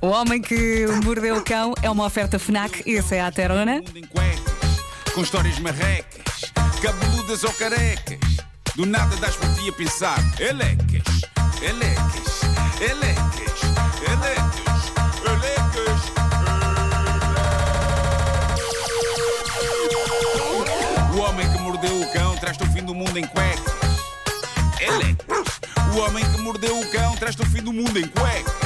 O homem que mordeu o cão é uma oferta FNAC. Esse é a Terona. com histórias marrecas, cabeludas ou carecas. Do nada das por ti a pensar, elecas, elecas, elecas, elecas, elecas. O homem que mordeu o cão traz-te o fim do mundo em cuecas. Elecas. O homem que mordeu o cão traz-te o fim do mundo em cuecas.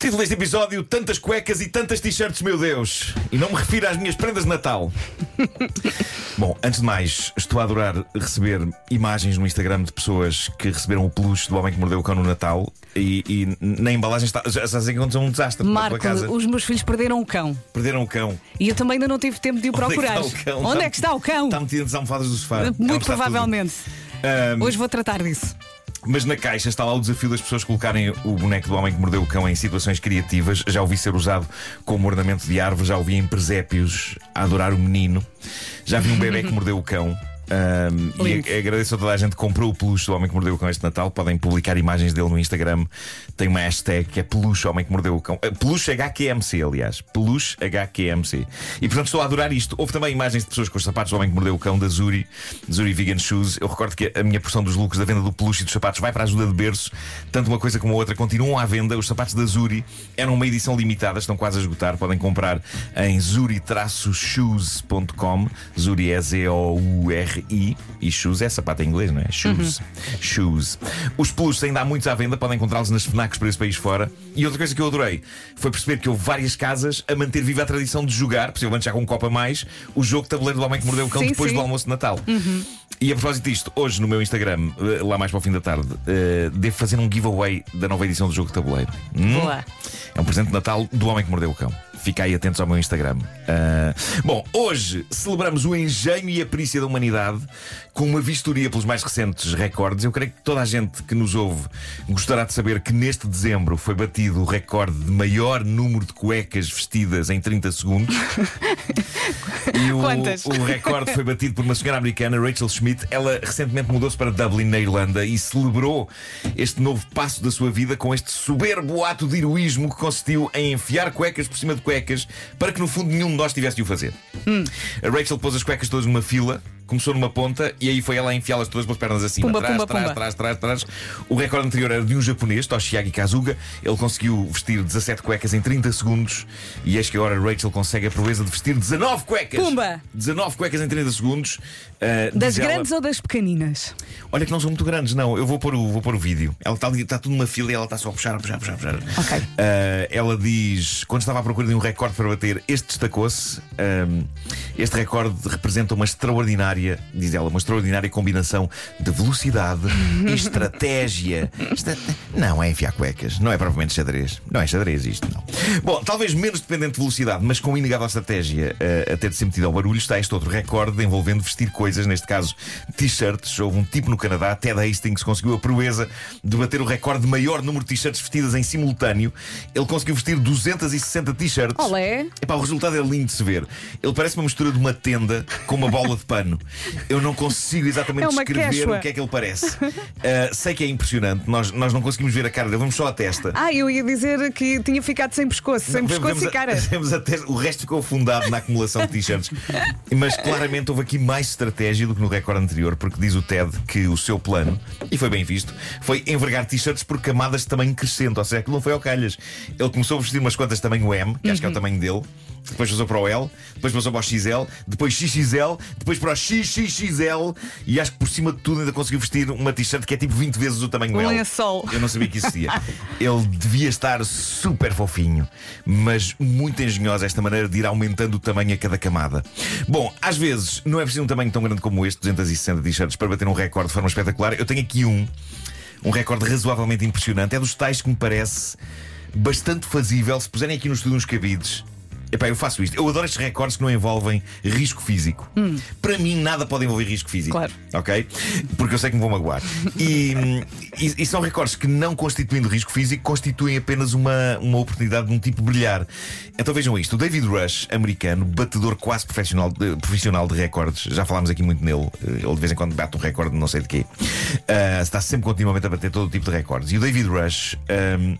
Título deste episódio: Tantas cuecas e tantas t-shirts, meu Deus! E não me refiro às minhas prendas de Natal. Bom, antes de mais, estou a adorar receber imagens no Instagram de pessoas que receberam o peluche do homem que mordeu o cão no Natal e, e na embalagem está. Já já sei que aconteceu um desastre Marco, casa. os meus filhos perderam o cão. Perderam o cão. E eu também ainda não tive tempo de o Onde é procurar. o cão? Onde Está- é que está o cão? Está metido nas almofadas do sofá. Muito provavelmente. Ahm, Hoje vou tratar disso. Mas na caixa está lá o desafio das pessoas colocarem o boneco do homem que mordeu o cão em situações criativas. Já ouvi ser usado como ornamento de árvore, já ouvi em presépios a adorar o menino. Já vi um bebê que mordeu o cão. Ahm, e agradeço a toda a gente que comprou o peluche do homem que mordeu o cão este Natal. Podem publicar imagens dele no Instagram. Tem uma hashtag que é peluche homem que mordeu o cão. Uh, Peluche HQMC, aliás. Peluche HQMC. E portanto estou a adorar isto. Houve também imagens de pessoas com os sapatos do homem que mordeu o cão da Zuri, Zuri Vegan Shoes. Eu recordo que a minha porção dos lucros da venda do peluche e dos sapatos vai para a ajuda de berço. Tanto uma coisa como a outra continuam à venda. Os sapatos da Zuri eram uma edição limitada, estão quase a esgotar. Podem comprar em zuri-shoes.com. Zuri é E shoes é sapato em inglês, não é? Shoes. Shoes. Os peluches ainda há muitos à venda, podem encontrá-los nas FNACs por esse país fora. E outra coisa que eu adorei foi perceber que houve várias casas a manter viva a tradição de jogar, possivelmente já com um copo a mais, o jogo de tabuleiro do homem que mordeu o cão Sim, depois sim. do almoço de Natal. E a propósito disto, hoje no meu Instagram, eh, lá mais para o fim da tarde, eh, devo fazer um giveaway da nova edição do jogo de tabuleiro. Hum? Boa. É um presente de Natal do homem que mordeu o cão. Fica aí atentos ao meu Instagram. Ah, bom, hoje celebramos o engenho e a perícia da humanidade com uma vistoria pelos mais recentes recordes. Eu creio que toda a gente que nos ouve gostará de saber que neste dezembro foi batido o recorde de maior número de cuecas vestidas em 30 segundos. E o, Quantas? o recorde foi batido por uma senhora americana, Rachel Schmidt. Ela recentemente mudou-se para Dublin, na Irlanda, e celebrou este novo passo da sua vida com este soberbo ato de heroísmo que consistiu em enfiar cuecas por cima de cuecas para que no fundo nenhum de nós tivesse de o fazer. Hum. A Rachel pôs as cuecas todas numa fila. Começou numa ponta e aí foi ela a enfiá-las todas pelas pernas acima. Pumba, trás, pumba, trás, pumba. trás, trás, trás. O recorde anterior era de um japonês, Toshiaki Kazuga. Ele conseguiu vestir 17 cuecas em 30 segundos. E eis que agora Rachel consegue a proeza de vestir 19 cuecas. Pumba! 19 cuecas em 30 segundos. Uh, Das diz ela- grandes ou das pequeninas? Olha que não são muito grandes, não. Eu vou pôr o, vou pôr o vídeo. Ela está está tudo numa fila e ela está só a puxar, a puxar, a puxar, a puxar. Ok. Uh, ela diz: quando estava à procura de um recorde para bater, este destacou-se. Um, este recorde representa uma extraordinária, diz ela, uma extraordinária combinação de velocidade e estratégia. Esta- Não é enfiar cuecas, não é propriamente xadrez. Não é xadrez isto, não. Bom, talvez menos dependente de velocidade, mas com inegável estratégia uh, a ter de ser metido ao barulho, está este outro recorde envolvendo vestir coisas, neste caso t-shirts. Houve um tipo no Canadá, Ted Hastings, conseguiu a proeza de bater o recorde de maior número de t-shirts vestidas em simultâneo. Ele conseguiu vestir 260 t-shirts. Olé! Epá, o resultado é lindo de se ver. Ele parece uma mistura de uma tenda com uma bola de pano. Eu não consigo exatamente É descrever quechua. o que é que ele parece. Ah, sei que é impressionante, nós, nós não conseguimos ver a cara dele, vamos só a testa. Ah, eu ia dizer que tinha ficado sem pescoço, sem pescoço vemos e a- cara. a testa- o resto ficou afundado na acumulação de t-shirts. Mas claramente houve aqui mais estratégia do que no recorde anterior, porque diz o Ted que o seu plano, e foi bem visto, foi envergar t-shirts por camadas de tamanho crescente. Ou seja, aquilo não foi ao calhas. Ele começou a vestir umas quantas de tamanho M, que acho que é o tamanho dele. Depois passou para o L, depois passou para o XL, depois XXL, depois para o XXXL e acho que por cima de tudo ainda conseguiu vestir uma t-shirt que é tipo 20 vezes o tamanho Um L. lençol. Eu não sabia que existia. Ele devia estar super fofinho, mas muito engenhosa esta maneira de ir aumentando o tamanho a cada camada. Bom, às vezes não é preciso um tamanho tão grande como este, 260 t-shirts, para bater um recorde de forma espetacular. Eu tenho aqui um, um recorde razoavelmente impressionante. É dos tais que me parece bastante fazível se puserem aqui no estúdio uns cabides. Epá, eu faço isto. Eu adoro estes recordes que não envolvem risco físico. Para mim, nada pode envolver risco físico. Claro. Ok? Porque eu sei que me vou magoar. E, e- e são recordes que, não constituindo risco físico, constituem apenas uma, uma oportunidade de um tipo brilhar. Então vejam isto: o David Rush, americano, batedor quase profissional de, profissional de recordes, já falámos aqui muito nele. eh, Ele de vez em quando bate um recorde, não sei de quê. Ah, está sempre continuamente a bater todo o tipo de recordes. E o David Rush. ahm,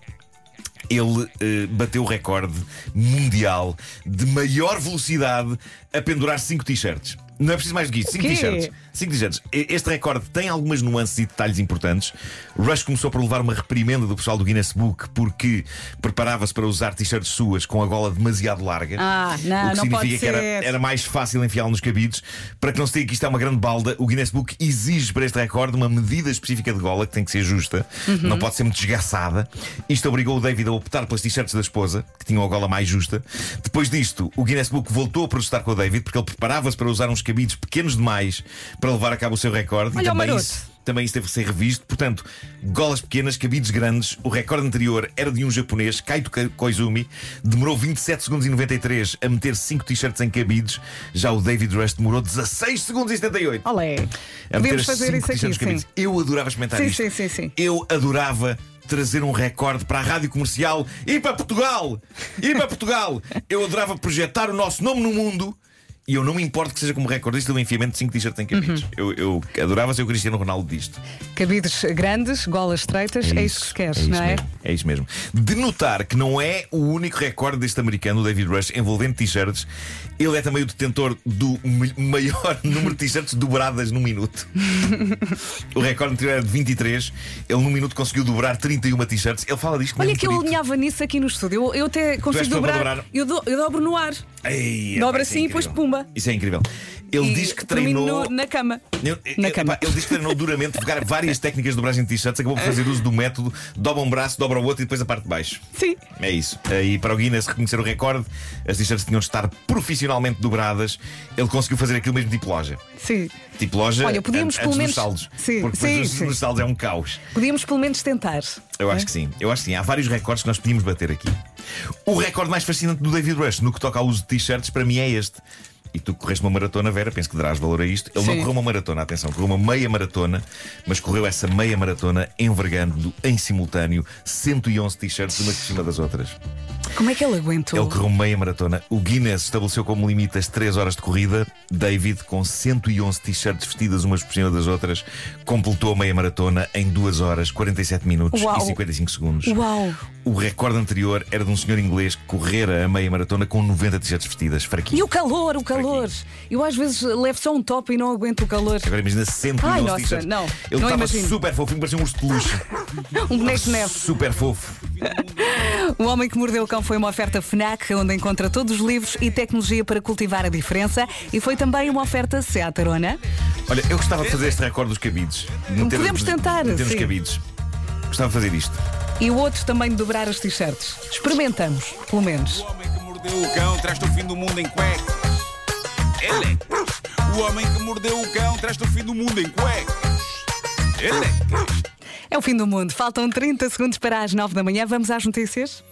ele eh, bateu o recorde mundial de maior velocidade a pendurar 5 t-shirts. Não é preciso mais do que isso. 5 quê? t-shirts. 5 t-shirts. Este recorde tem algumas nuances e detalhes importantes. Rush começou por levar uma reprimenda do pessoal do Guinness Book porque preparava-se para usar t-shirts suas com a gola demasiado larga. Ah, não, o que não significa que era, era mais fácil enfiá-lo nos cabides. Para que não se diga que isto é uma grande balda, o Guinness Book exige para este recorde uma medida específica de gola que tem que ser justa, Uhum. não pode ser muito desgaçada. Isto obrigou o David a optar pelas t-shirts da esposa, que tinham a gola mais justa. Depois disto, o Guinness Book voltou a protestar com o David porque ele preparava-se para usar uns cabides pequenos demais para levar a cabo o seu recorde. Olha e também isso, também isso teve que ser revisto. Portanto, golas pequenas, cabides grandes. O recorde anterior era de um japonês, Kaito Ka- Koizumi. Demorou 27 segundos e 93 a meter 5 t-shirts em cabides. Já o David Rush demorou 16 segundos e 78 Olé. a Podemos fazer isso aqui, sim. Eu adorava experimentar Sim, isto. sim, sim, sim. Eu adorava trazer um recorde para a rádio comercial e para Portugal. E para Portugal. Eu adorava projetar o nosso nome no mundo. E eu não me importo que seja como recordista do enfiamento de 5 t-shirts em cabides. Uhum. Eu, eu adorava ser o Cristiano Ronaldo disto. Cabides grandes, golas estreitas, é, isso que se quer, é isso não é? Mesmo, é isso mesmo. De notar que não é o único recorde deste americano, o David Rush, envolvendo t-shirts. Ele é também o detentor do ma- maior número de t-shirts dobradas num minuto. o recorde anterior era de 23. Ele num minuto conseguiu dobrar 31 t-shirts. Ele fala disto Olha que eu alinhava nisso aqui no estúdio. Eu, eu até consigo dobrar. dobrar? Eu, do- eu dobro no ar. Ei, Dobra é assim e depois pumba. Isso é incrível. Ele E diz que termino treinou. no- na cama. Eu- Na eu- cama. pá, ele diz que treinou duramente, pegar várias técnicas de dobragem de t-shirts, acabou por fazer uso do método, dobra um braço, dobra o outro e depois a parte de baixo. Sim. É isso. E para o Guinness reconhecer o recorde, as t-shirts tinham de estar profissionalmente dobradas. Ele conseguiu fazer aquilo mesmo tipo loja. Sim. Tipo loja Olha, podíamos an- pelo antes menos- dos saldos. Sim, Porque sim, depois sim. nos saldos é um caos. Podíamos pelo menos tentar. Eu acho que sim, eu acho que sim. Há vários recordes que nós podíamos bater aqui. O recorde mais fascinante do David Rush no que toca ao uso de t-shirts, para mim, é este. E tu correste uma maratona, Vera, penso que darás valor a isto. Ele não Sim. correu uma maratona, atenção, correu uma meia maratona, mas correu essa meia maratona envergando em simultâneo 111 t-shirts umas por cima das outras. Como é que ele aguentou? Ele correu meia maratona. O Guinness estabeleceu como limite as 3 horas de corrida. David, com 111 t-shirts vestidas umas por cima das outras, completou a meia maratona em 2 horas, 47 minutos Uau. e 55 segundos. Uau! O recorde anterior era de um senhor inglês que correra a meia maratona com 90 t-shirts vestidas. E Fraquinho. o calor, o calor. Eu às vezes levo só um top e não aguento o calor. Agora imagina 111 Ai, nossa, t-shirts. não. Ele estava super fofinho, parecia um urso de peluche. Um boneco de neve. super fofo. O Homem que Mordeu o Cão foi uma oferta FNAC, onde encontra todos os livros e tecnologia para cultivar a diferença. E foi também uma oferta Seat Arona. Olha, eu gostava de fazer este recorde dos cabides. De meter- Podemos tentar, meter cabides. Gostava de fazer isto. E o outro também de dobrar as t-shirts. Experimentamos, pelo menos. O homem que mordeu o cão traz-te o fim do mundo em cuecas. Elecas. O homem que mordeu o cão traz-te o fim do mundo em cuecas. Elecas. É o fim do mundo. Faltam 30 segundos para as 9 da manhã. Vamos às notícias?